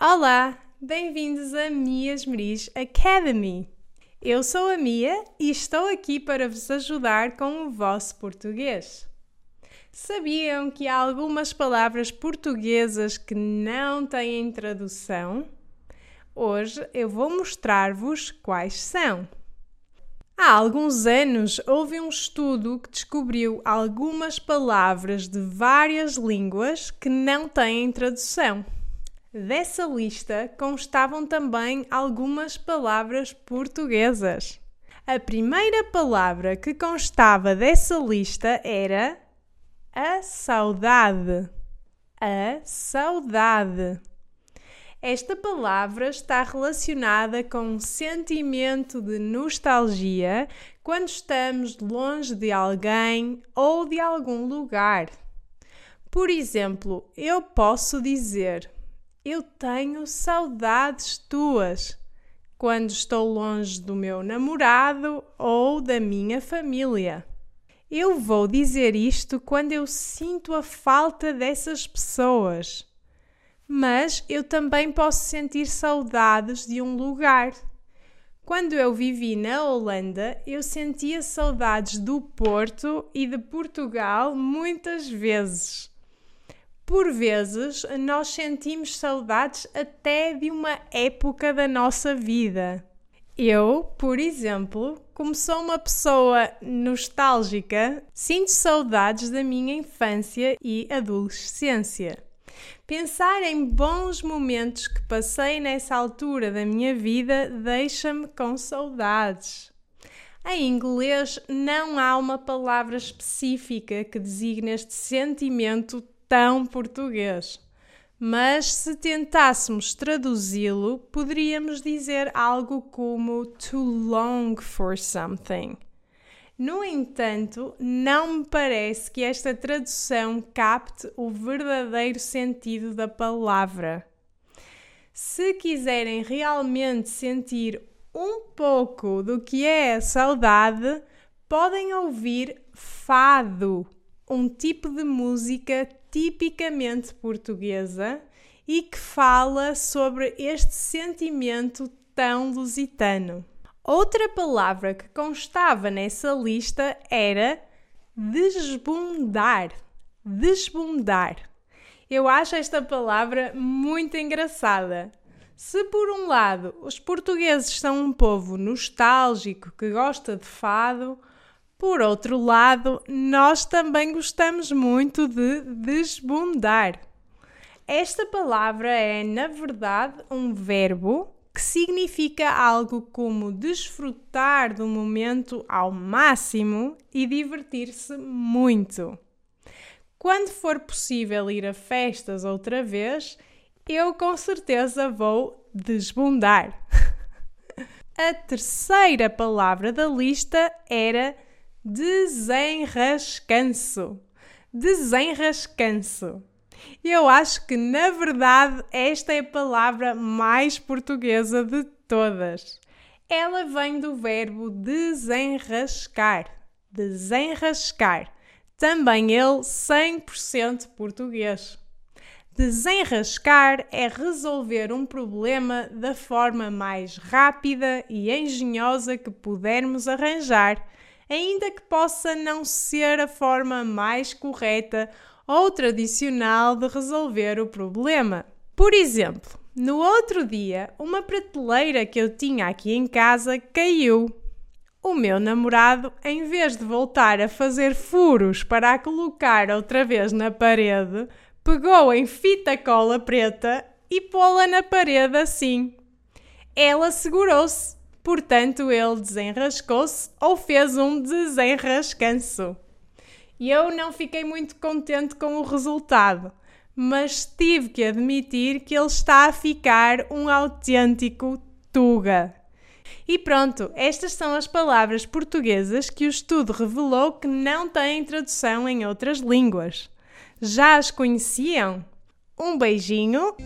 Olá, bem-vindos a Mias Meris Academy. Eu sou a Mia e estou aqui para vos ajudar com o vosso português. Sabiam que há algumas palavras portuguesas que não têm tradução? Hoje eu vou mostrar-vos quais são. Há alguns anos houve um estudo que descobriu algumas palavras de várias línguas que não têm tradução. Dessa lista constavam também algumas palavras portuguesas. A primeira palavra que constava dessa lista era a saudade. A saudade. Esta palavra está relacionada com um sentimento de nostalgia quando estamos longe de alguém ou de algum lugar. Por exemplo, eu posso dizer: Eu tenho saudades tuas quando estou longe do meu namorado ou da minha família. Eu vou dizer isto quando eu sinto a falta dessas pessoas mas eu também posso sentir saudades de um lugar. Quando eu vivi na Holanda, eu sentia saudades do Porto e de Portugal muitas vezes. Por vezes, nós sentimos saudades até de uma época da nossa vida. Eu, por exemplo, como sou uma pessoa nostálgica, sinto saudades da minha infância e adolescência. Pensar em bons momentos que passei nessa altura da minha vida deixa-me com saudades. Em inglês não há uma palavra específica que designe este sentimento tão português. Mas se tentássemos traduzi-lo, poderíamos dizer algo como to long for something. No entanto, não me parece que esta tradução capte o verdadeiro sentido da palavra. Se quiserem realmente sentir um pouco do que é a saudade, podem ouvir fado, um tipo de música tipicamente portuguesa e que fala sobre este sentimento tão lusitano. Outra palavra que constava nessa lista era desbundar. Desbundar. Eu acho esta palavra muito engraçada. Se por um lado os portugueses são um povo nostálgico que gosta de fado, por outro lado, nós também gostamos muito de desbundar. Esta palavra é, na verdade, um verbo que significa algo como desfrutar do momento ao máximo e divertir-se muito. Quando for possível ir a festas outra vez, eu com certeza vou desbundar. a terceira palavra da lista era desenrascanço. Desenrascanço. Eu acho que, na verdade, esta é a palavra mais portuguesa de todas. Ela vem do verbo desenrascar. Desenrascar. Também ele 100% português. Desenrascar é resolver um problema da forma mais rápida e engenhosa que pudermos arranjar, ainda que possa não ser a forma mais correta ou tradicional de resolver o problema. Por exemplo, no outro dia, uma prateleira que eu tinha aqui em casa caiu. O meu namorado, em vez de voltar a fazer furos para a colocar outra vez na parede, pegou em fita cola preta e pô-la na parede assim. Ela segurou-se, portanto ele desenrascou-se ou fez um desenrascanço. E eu não fiquei muito contente com o resultado, mas tive que admitir que ele está a ficar um autêntico Tuga. E pronto, estas são as palavras portuguesas que o estudo revelou que não têm tradução em outras línguas. Já as conheciam? Um beijinho